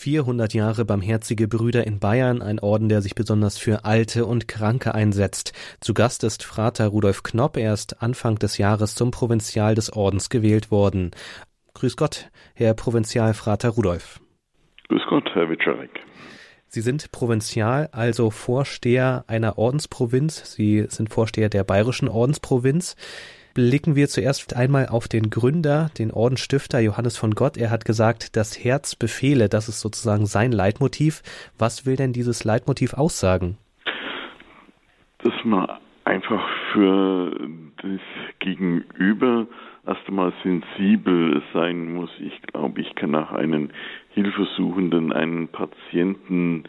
400 Jahre Barmherzige Brüder in Bayern, ein Orden, der sich besonders für Alte und Kranke einsetzt. Zu Gast ist Frater Rudolf Knopp. Er ist Anfang des Jahres zum Provinzial des Ordens gewählt worden. Grüß Gott, Herr Provinzialfrater Rudolf. Grüß Gott, Herr Witscherek. Sie sind Provinzial, also Vorsteher einer Ordensprovinz. Sie sind Vorsteher der bayerischen Ordensprovinz blicken wir zuerst einmal auf den Gründer, den Ordensstifter Johannes von Gott. Er hat gesagt, das Herz befehle, das ist sozusagen sein Leitmotiv. Was will denn dieses Leitmotiv aussagen? Dass man einfach für das Gegenüber erst einmal sensibel sein muss. Ich glaube, ich kann nach einem Hilfesuchenden einen Patienten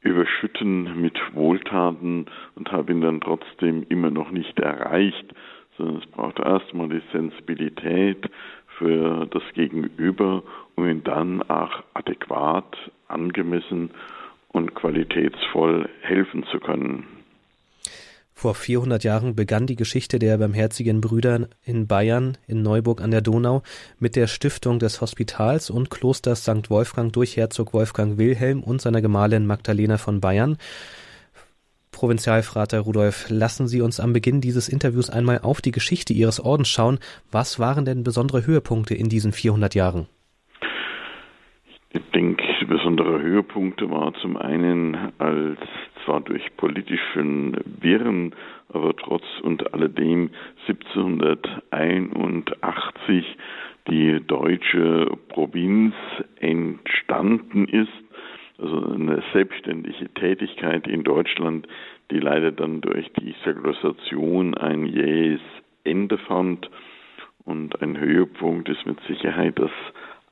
überschütten mit Wohltaten und habe ihn dann trotzdem immer noch nicht erreicht sondern es braucht erstmal die Sensibilität für das Gegenüber, um ihn dann auch adäquat, angemessen und qualitätsvoll helfen zu können. Vor 400 Jahren begann die Geschichte der Barmherzigen Brüder in Bayern, in Neuburg an der Donau, mit der Stiftung des Hospitals und Klosters St. Wolfgang durch Herzog Wolfgang Wilhelm und seiner Gemahlin Magdalena von Bayern. Provinzialfrater Rudolf, lassen Sie uns am Beginn dieses Interviews einmal auf die Geschichte Ihres Ordens schauen. Was waren denn besondere Höhepunkte in diesen 400 Jahren? Ich denke, besondere Höhepunkte war zum einen, als zwar durch politischen Wirren, aber trotz und alledem 1781 die deutsche Provinz entstanden ist also eine selbstständige Tätigkeit in Deutschland, die leider dann durch die Säkularisation ein jähes Ende fand. Und ein Höhepunkt ist mit Sicherheit, dass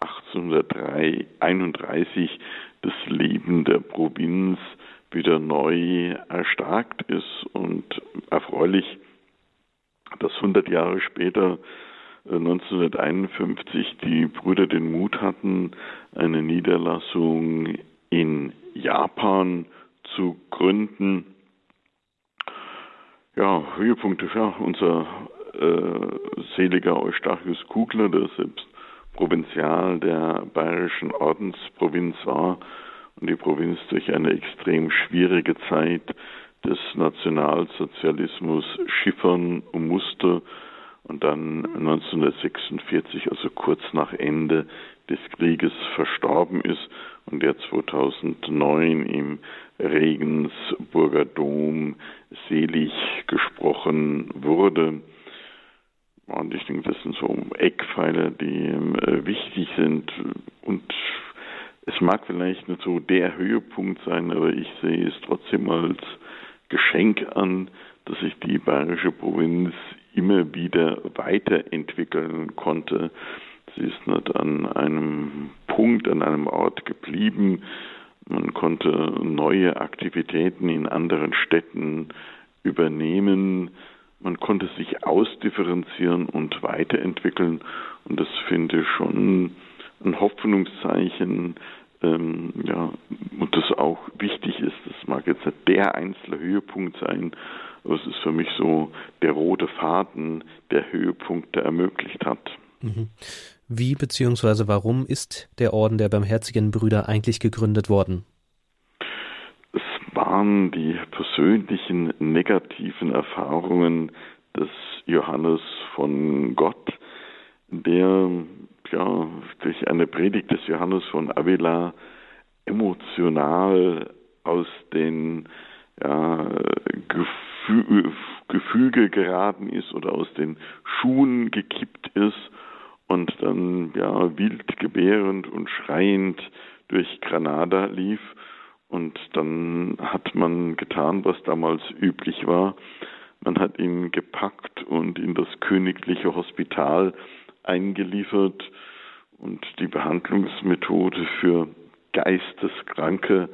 1831 das Leben der Provinz wieder neu erstarkt ist und erfreulich, dass 100 Jahre später 1951 die Brüder den Mut hatten, eine Niederlassung in Japan zu gründen. Ja, Höhepunkte, ja, unser äh, seliger Eustachius Kugler, der selbst Provinzial der bayerischen Ordensprovinz war und die Provinz durch eine extrem schwierige Zeit des Nationalsozialismus schiffern musste und dann 1946, also kurz nach Ende des Krieges, verstorben ist und der 2009 im Regensburger Dom selig gesprochen wurde. Und ich denke, das sind so Eckpfeiler, die äh, wichtig sind. Und es mag vielleicht nicht so der Höhepunkt sein, aber ich sehe es trotzdem als Geschenk an, dass sich die bayerische Provinz immer wieder weiterentwickeln konnte. Sie ist nicht an einem Punkt, an einem Ort geblieben. Man konnte neue Aktivitäten in anderen Städten übernehmen. Man konnte sich ausdifferenzieren und weiterentwickeln. Und das finde ich schon ein Hoffnungszeichen, ähm, ja, und das auch wichtig ist. Das mag jetzt nicht der einzelne Höhepunkt sein, aber es ist für mich so der rote Faden, der Höhepunkte ermöglicht hat. Mhm. Wie bzw. warum ist der Orden der Barmherzigen Brüder eigentlich gegründet worden? Es waren die persönlichen negativen Erfahrungen des Johannes von Gott, der ja durch eine Predigt des Johannes von Avila emotional aus den ja, Gefü Gefüge geraten ist oder aus den Schuhen gekippt ist und dann ja wild gebärend und schreiend durch Granada lief und dann hat man getan, was damals üblich war. Man hat ihn gepackt und in das königliche Hospital eingeliefert und die Behandlungsmethode für Geisteskranke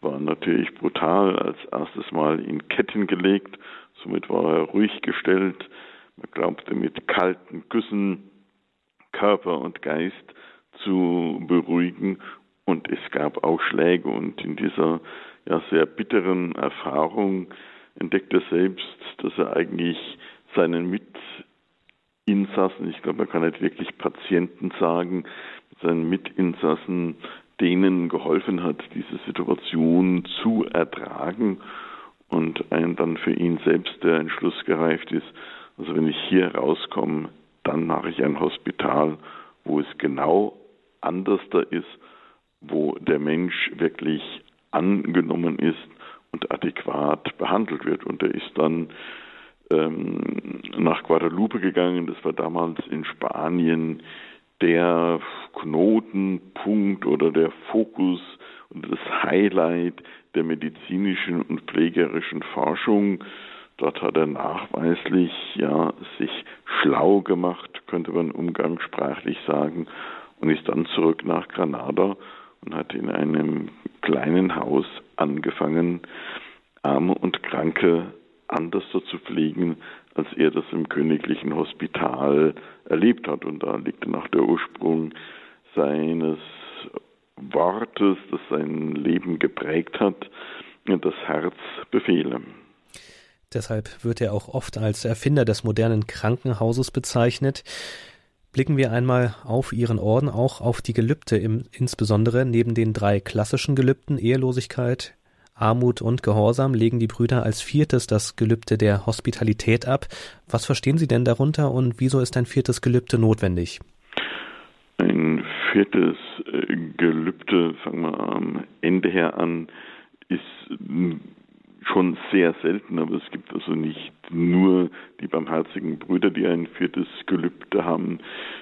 war natürlich brutal. Als erstes Mal in Ketten gelegt, somit war er ruhig gestellt. Man glaubte mit kalten Küssen Körper und Geist zu beruhigen. Und es gab auch Schläge. Und in dieser ja, sehr bitteren Erfahrung entdeckt er selbst, dass er eigentlich seinen Mitinsassen, ich glaube, man kann nicht wirklich Patienten sagen, seinen Mitinsassen denen geholfen hat, diese Situation zu ertragen und ein, dann für ihn selbst der Entschluss gereift ist, also wenn ich hier rauskomme, dann mache ich ein Hospital, wo es genau anders da ist, wo der Mensch wirklich angenommen ist und adäquat behandelt wird. Und er ist dann ähm, nach Guadalupe gegangen, das war damals in Spanien der Knotenpunkt oder der Fokus und das Highlight der medizinischen und pflegerischen Forschung. Dort hat er nachweislich ja sich schlau gemacht, könnte man umgangssprachlich sagen, und ist dann zurück nach Granada und hat in einem kleinen Haus angefangen, Arme und Kranke anders zu pflegen, als er das im königlichen Hospital erlebt hat. Und da liegt nach der Ursprung seines Wortes, das sein Leben geprägt hat, das Herz befehle. Deshalb wird er auch oft als Erfinder des modernen Krankenhauses bezeichnet. Blicken wir einmal auf Ihren Orden, auch auf die Gelübde, im, insbesondere neben den drei klassischen Gelübden Ehelosigkeit, Armut und Gehorsam legen die Brüder als viertes das Gelübde der Hospitalität ab. Was verstehen Sie denn darunter und wieso ist ein viertes Gelübde notwendig? Ein viertes äh, Gelübde, fangen wir am Ende her an, ist schon sehr selten, aber es gibt also nicht nur die barmherzigen Brüder, die ein viertes Gelübde haben.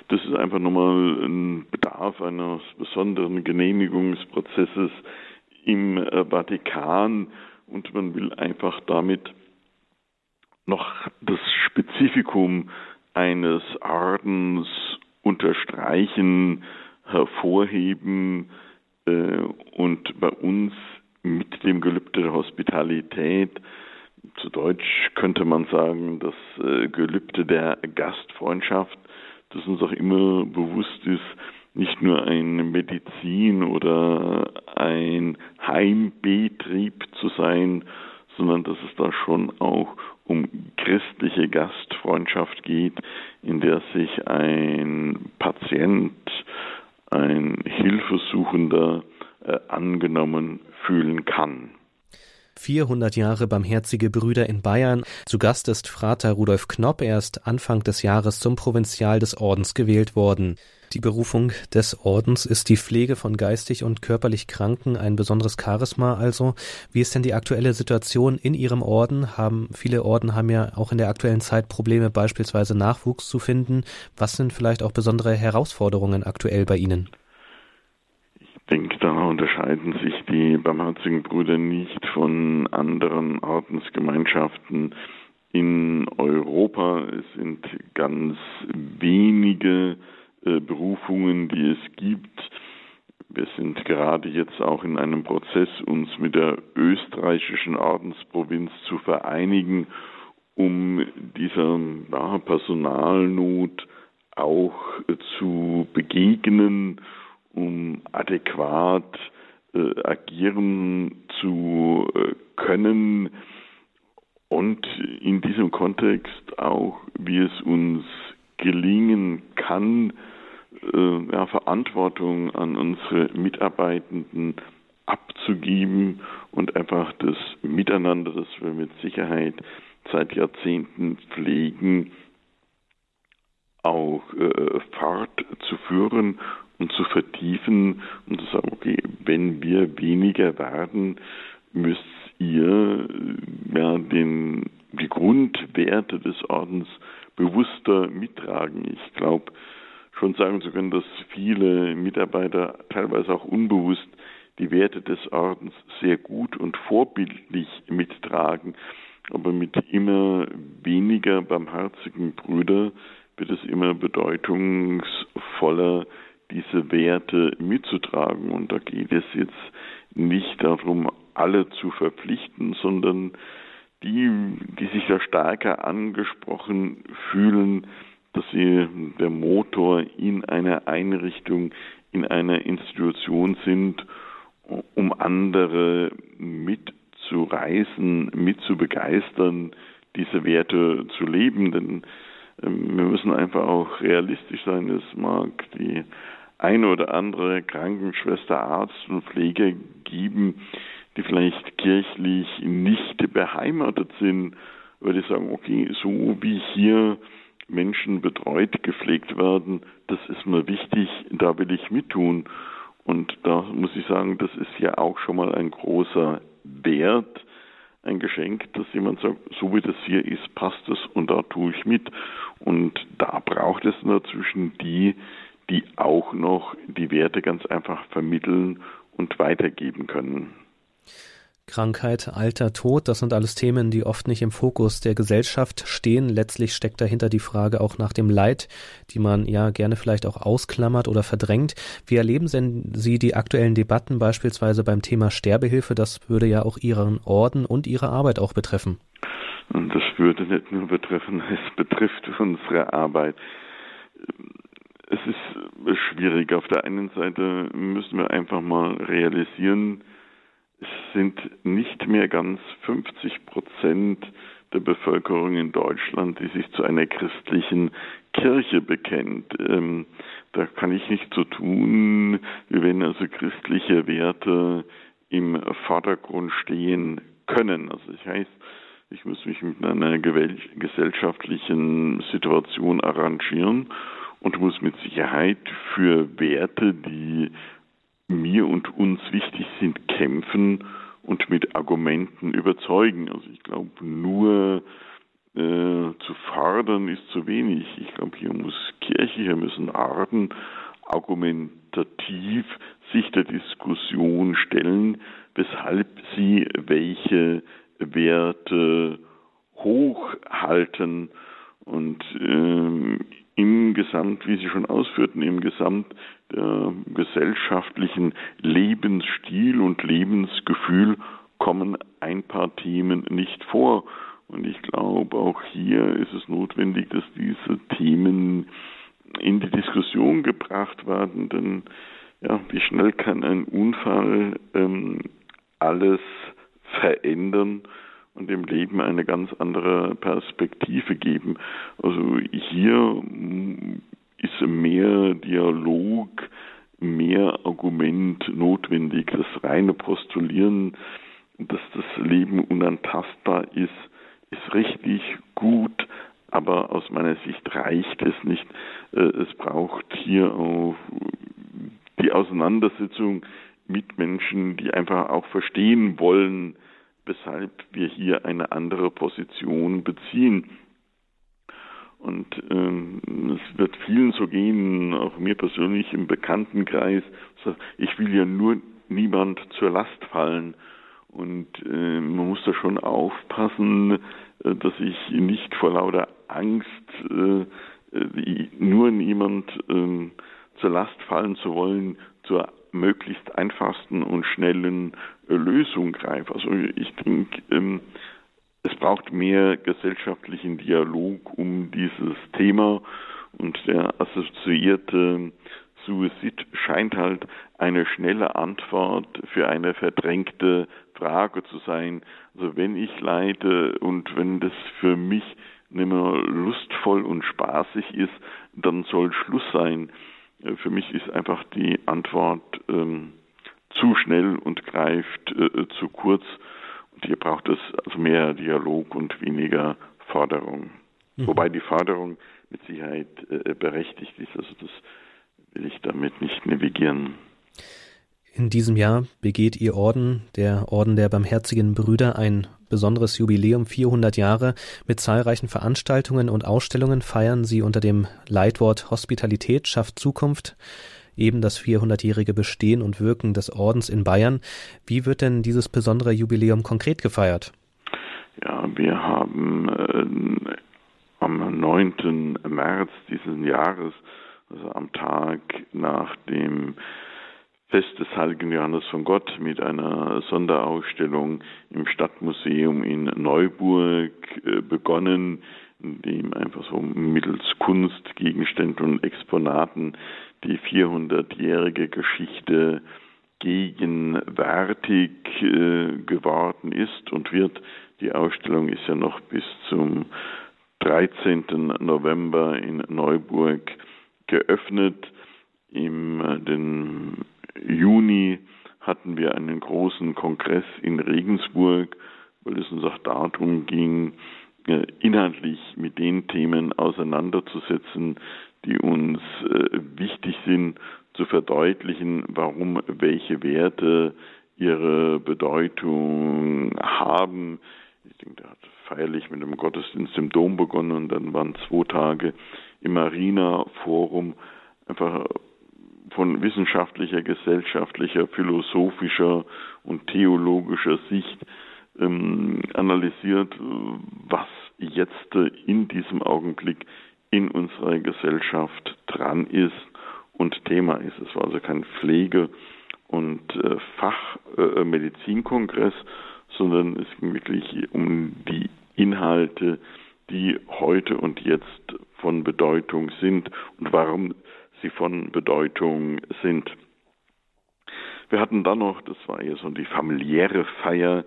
Das ist einfach nochmal ein Bedarf eines besonderen Genehmigungsprozesses im äh, Vatikan und man will einfach damit noch das Spezifikum eines Ordens unterstreichen, hervorheben äh, und bei uns mit dem Gelübde der Hospitalität, zu Deutsch könnte man sagen, das äh, Gelübde der Gastfreundschaft, das uns auch immer bewusst ist, nicht nur ein Medizin oder ein Heimbetrieb zu sein, sondern dass es da schon auch um christliche Gastfreundschaft geht, in der sich ein Patient, ein Hilfesuchender äh, angenommen fühlen kann. 400 Jahre Barmherzige Brüder in Bayern. Zu Gast ist Frater Rudolf Knopp. Er ist Anfang des Jahres zum Provinzial des Ordens gewählt worden. Die Berufung des Ordens ist die Pflege von geistig und körperlich Kranken, ein besonderes Charisma also. Wie ist denn die aktuelle Situation in Ihrem Orden? Haben viele Orden haben ja auch in der aktuellen Zeit Probleme, beispielsweise Nachwuchs zu finden. Was sind vielleicht auch besondere Herausforderungen aktuell bei Ihnen? Denke, da unterscheiden sich die barmherzigen Brüder nicht von anderen Ordensgemeinschaften in Europa. Es sind ganz wenige äh, Berufungen, die es gibt. Wir sind gerade jetzt auch in einem Prozess, uns mit der österreichischen Ordensprovinz zu vereinigen, um dieser ja, Personalnot auch äh, zu begegnen um adäquat äh, agieren zu äh, können und in diesem Kontext auch, wie es uns gelingen kann, äh, ja, Verantwortung an unsere Mitarbeitenden abzugeben und einfach das Miteinander, das wir mit Sicherheit seit Jahrzehnten pflegen, auch äh, fortzuführen und zu vertiefen und zu sagen, okay, wenn wir weniger werden, müsst ihr äh, ja den, die Grundwerte des Ordens bewusster mittragen. Ich glaube, schon sagen zu können, dass viele Mitarbeiter teilweise auch unbewusst die Werte des Ordens sehr gut und vorbildlich mittragen. Aber mit immer weniger barmherzigen Brüder wird es immer bedeutungsvoller, diese Werte mitzutragen. Und da geht es jetzt nicht darum, alle zu verpflichten, sondern die, die sich da stärker angesprochen fühlen, dass sie der Motor in einer Einrichtung, in einer Institution sind, um andere mitzureißen, mitzubegeistern, diese Werte zu leben. Denn ähm, wir müssen einfach auch realistisch sein. Es mag die eine oder andere Krankenschwester, Arzt und Pfleger geben, die vielleicht kirchlich nicht beheimatet sind, würde ich sagen, okay, so wie hier Menschen betreut, gepflegt werden, das ist mir wichtig, da will ich mittun. Und da muss ich sagen, das ist ja auch schon mal ein großer Wert, ein Geschenk, dass jemand sagt, so wie das hier ist, passt es und da tue ich mit. Und da braucht es dazwischen die, die auch noch die Werte ganz einfach vermitteln und weitergeben können. Krankheit, Alter, Tod, das sind alles Themen, die oft nicht im Fokus der Gesellschaft stehen. Letztlich steckt dahinter die Frage auch nach dem Leid, die man ja gerne vielleicht auch ausklammert oder verdrängt. Wie erleben denn Sie die aktuellen Debatten beispielsweise beim Thema Sterbehilfe? Das würde ja auch Ihren Orden und Ihre Arbeit auch betreffen. Das würde nicht nur betreffen, es betrifft unsere Arbeit. Ist schwierig. Auf der einen Seite müssen wir einfach mal realisieren, es sind nicht mehr ganz 50 Prozent der Bevölkerung in Deutschland, die sich zu einer christlichen Kirche bekennt. Ähm, da kann ich nicht so tun, wie wenn also christliche Werte im Vordergrund stehen können. Also das heißt, ich muss mich mit einer gesellschaftlichen Situation arrangieren und muss mit Sicherheit für Werte, die mir und uns wichtig sind, kämpfen und mit Argumenten überzeugen. Also ich glaube, nur äh, zu fordern ist zu wenig. Ich glaube, hier muss Kirche, hier müssen Arten argumentativ sich der Diskussion stellen, weshalb sie welche Werte hochhalten und ähm, im Gesamt, wie Sie schon ausführten, im Gesamt der gesellschaftlichen Lebensstil und Lebensgefühl kommen ein paar Themen nicht vor. Und ich glaube, auch hier ist es notwendig, dass diese Themen in die Diskussion gebracht werden, denn ja, wie schnell kann ein Unfall ähm, alles verändern dem Leben eine ganz andere Perspektive geben. Also hier ist mehr Dialog, mehr Argument notwendig. Das reine Postulieren, dass das Leben unantastbar ist, ist richtig gut, aber aus meiner Sicht reicht es nicht. Äh, es braucht hier auch die Auseinandersetzung mit Menschen, die einfach auch verstehen wollen, weshalb wir hier eine andere Position beziehen. Und ähm, es wird vielen so gehen, auch mir persönlich im Bekanntenkreis. Ich will ja nur niemand zur Last fallen. Und äh, man muss da schon aufpassen, äh, dass ich nicht vor lauter Angst äh, äh nur niemand ähm, zur Last fallen zu wollen, zur möglichst einfachsten und schnellen Lösung greife. Also ich denke, ähm, es braucht mehr gesellschaftlichen Dialog um dieses Thema und der assoziierte Suizid scheint halt eine schnelle Antwort für eine verdrängte Frage zu sein. Also wenn ich leide und wenn das für mich nicht mehr lustvoll und spaßig ist, dann soll Schluss sein. Äh, für mich ist einfach die Antwort ähm, zu schnell und greift äh, zu kurz. Und hier braucht es also mehr Dialog und weniger Forderung. Mhm. Wobei die Forderung mit Sicherheit äh, berechtigt ist. Also das will ich damit nicht navigieren. In diesem Jahr begeht Ihr Orden, der Orden der Barmherzigen Brüder, ein besonderes Jubiläum 400 Jahre. Mit zahlreichen Veranstaltungen und Ausstellungen feiern Sie unter dem Leitwort Hospitalität schafft Zukunft eben das 400-jährige Bestehen und Wirken des Ordens in Bayern. Wie wird denn dieses besondere Jubiläum konkret gefeiert? Ja, wir haben äh, am 9. März dieses Jahres, also am Tag nach dem Fest des heiligen Johannes von Gott mit einer Sonderausstellung im Stadtmuseum in Neuburg äh, begonnen, in dem einfach so mittels Kunstgegenständen und Exponaten die 400-jährige Geschichte gegenwärtig äh, geworden ist und wird. Die Ausstellung ist ja noch bis zum 13. November in Neuburg geöffnet Im äh, Juni hatten wir einen großen Kongress in Regensburg, weil es uns auch darum ging, äh, inhaltlich mit den Themen auseinanderzusetzen, die uns äh, wichtig sind, zu verdeutlichen, warum welche Werte ihre Bedeutung haben. Ich denke, der hat feierlich mit dem Gottesdienst im Dom begonnen und dann waren zwei Tage im Marina Forum einfach von wissenschaftlicher, gesellschaftlicher, philosophischer und theologischer Sicht ähm, analysiert, was jetzt in diesem Augenblick in unserer Gesellschaft dran ist und Thema ist. Es war also kein Pflege- und äh, Fachmedizinkongress, äh, sondern es ging wirklich um die Inhalte, die heute und jetzt von Bedeutung sind und warum sie von Bedeutung sind. Wir hatten dann noch, das war eher so die familiäre Feier,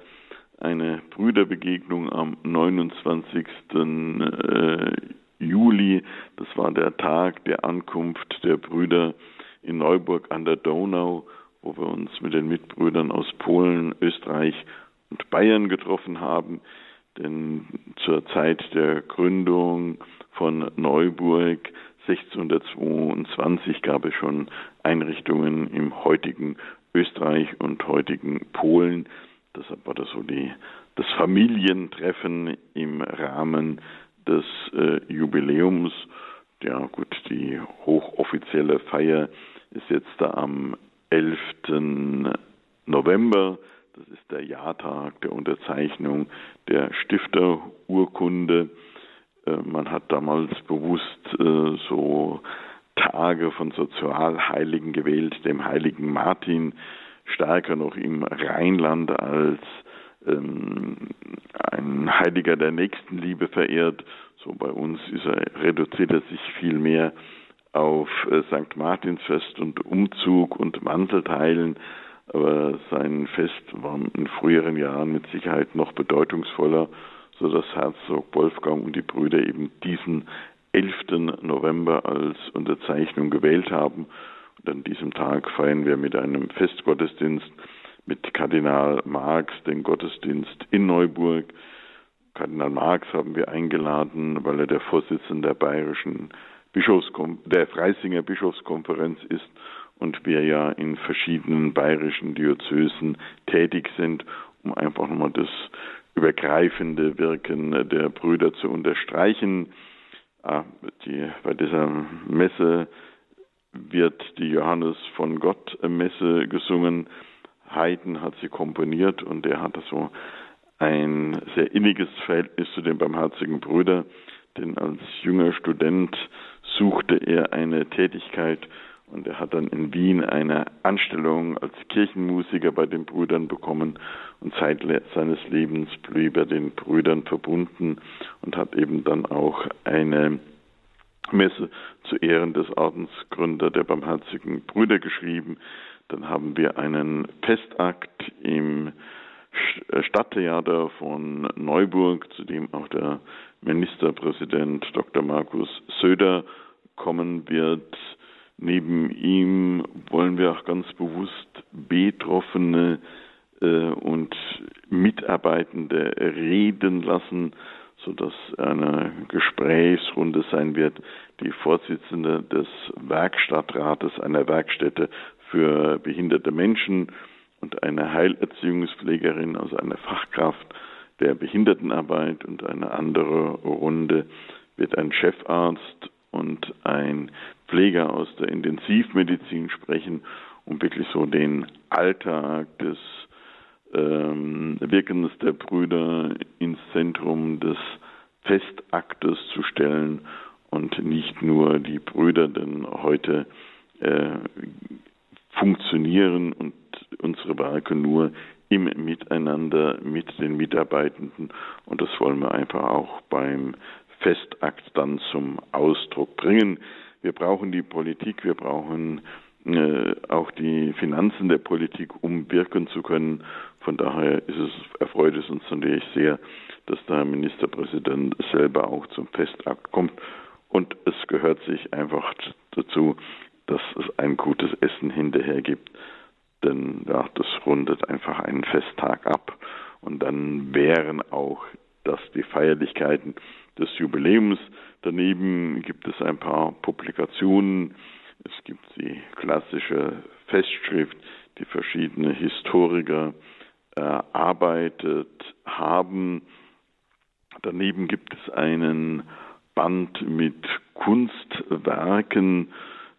eine Brüderbegegnung am 29. Juli. Das war der Tag der Ankunft der Brüder in Neuburg an der Donau, wo wir uns mit den Mitbrüdern aus Polen, Österreich und Bayern getroffen haben. Denn zur Zeit der Gründung von Neuburg 1622 gab es schon Einrichtungen im heutigen Österreich und heutigen Polen. Deshalb war das so die, das Familientreffen im Rahmen des äh, Jubiläums. Ja gut, die hochoffizielle Feier ist jetzt da am 11. November. Das ist der Jahrtag der Unterzeichnung der Stifterurkunde. Äh, man hat damals bewusst äh, so Tage von Sozialheiligen gewählt, dem heiligen Martin, stärker noch im Rheinland als ähm, ein Heiliger der Nächstenliebe verehrt. So bei uns er, reduziert er sich viel mehr auf äh, St. Martinsfest und Umzug und Mantelteilen aber sein Fest war in früheren Jahren mit Sicherheit noch bedeutungsvoller, so dass Herzog Wolfgang und die Brüder eben diesen 11. November als Unterzeichnung gewählt haben. Und an diesem Tag feiern wir mit einem Festgottesdienst mit Kardinal Marx den Gottesdienst in Neuburg. Kardinal Marx haben wir eingeladen, weil er der Vorsitzende der bayerischen Bischofskom der Freisinger Bischofskonferenz ist und wir ja in verschiedenen bayerischen Diözesen tätig sind, um einfach nochmal das übergreifende Wirken der Brüder zu unterstreichen. Ah, die, bei dieser Messe wird die Johannes von Gott Messe gesungen. Haydn hat sie komponiert und er hatte so ein sehr inniges Verhältnis zu den barmherzigen Brüdern, denn als junger Student suchte er eine Tätigkeit und er hat dann in Wien eine Anstellung als Kirchenmusiker bei den Brüdern bekommen und Zeit seines Lebens blieb er den Brüdern verbunden und hat eben dann auch eine Messe zu Ehren des Ordensgründer der Barmherzigen Brüder geschrieben. Dann haben wir einen Festakt im äh, Stadttheater von Neuburg, zu dem auch der Ministerpräsident Dr. Markus Söder kommen wird. Neben ihm wollen wir auch ganz bewusst Betroffene äh, und Mitarbeitende reden lassen, sodass eine Gesprächsrunde sein wird. Die Vorsitzende des Werkstattrates einer Werkstätte für behinderte Menschen und eine Heilerziehungspflegerin, also eine Fachkraft der Behindertenarbeit und eine andere Runde wird ein Chefarzt und ein Pfleger aus der Intensivmedizin sprechen, um wirklich so den Alltag des ähm, Wirkens der Brüder ins Zentrum des Festaktes zu stellen und nicht nur die Brüder, denn heute äh, funktionieren und unsere Werke nur im Miteinander mit den Mitarbeitenden und das wollen wir einfach auch beim Festakt dann zum Ausdruck bringen. Wir brauchen die Politik, wir brauchen äh, auch die Finanzen der Politik, um wirken zu können. Von daher ist es, erfreut es uns natürlich sehr, dass der Ministerpräsident selber auch zum Festakt kommt. Und es gehört sich einfach dazu, dass es ein gutes Essen hinterher gibt. Denn ja, das rundet einfach einen Festtag ab. Und dann wären auch das die Feierlichkeiten des Jubiläums. Daneben gibt es ein paar Publikationen. Es gibt die klassische Festschrift, die verschiedene Historiker erarbeitet haben. Daneben gibt es einen Band mit Kunstwerken,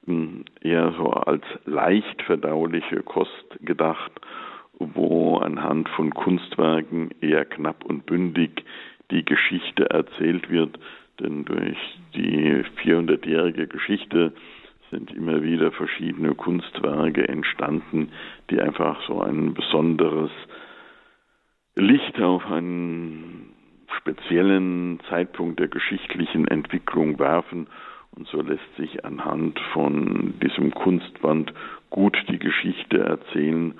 hm, eher so als leicht verdauliche Kost gedacht, wo anhand von Kunstwerken eher knapp und bündig die Geschichte erzählt wird, denn durch die 400-jährige Geschichte sind immer wieder verschiedene Kunstwerke entstanden, die einfach so ein besonderes Licht auf einen speziellen Zeitpunkt der geschichtlichen Entwicklung werfen. Und so lässt sich anhand von diesem Kunstband gut die Geschichte erzählen,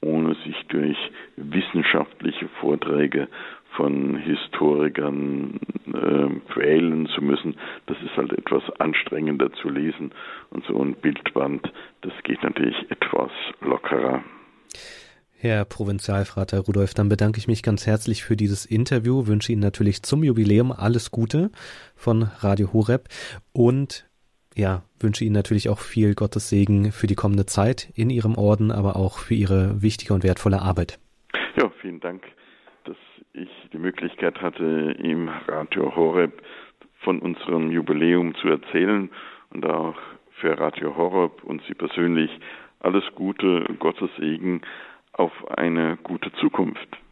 ohne sich durch wissenschaftliche Vorträge von Historikern äh, quälen zu müssen. Das ist halt etwas anstrengender zu lesen. Und so ein Bildband, das geht natürlich etwas lockerer. Herr Provinzialfrater Rudolf, dann bedanke ich mich ganz herzlich für dieses Interview, wünsche Ihnen natürlich zum Jubiläum alles Gute von Radio Horeb und ja, wünsche Ihnen natürlich auch viel Gottes Segen für die kommende Zeit in Ihrem Orden, aber auch für Ihre wichtige und wertvolle Arbeit. Ja, vielen Dank, dass ich die Möglichkeit hatte, im Radio Horeb von unserem Jubiläum zu erzählen und auch für Radio Horeb und Sie persönlich alles Gute, Gottes Segen auf eine gute Zukunft.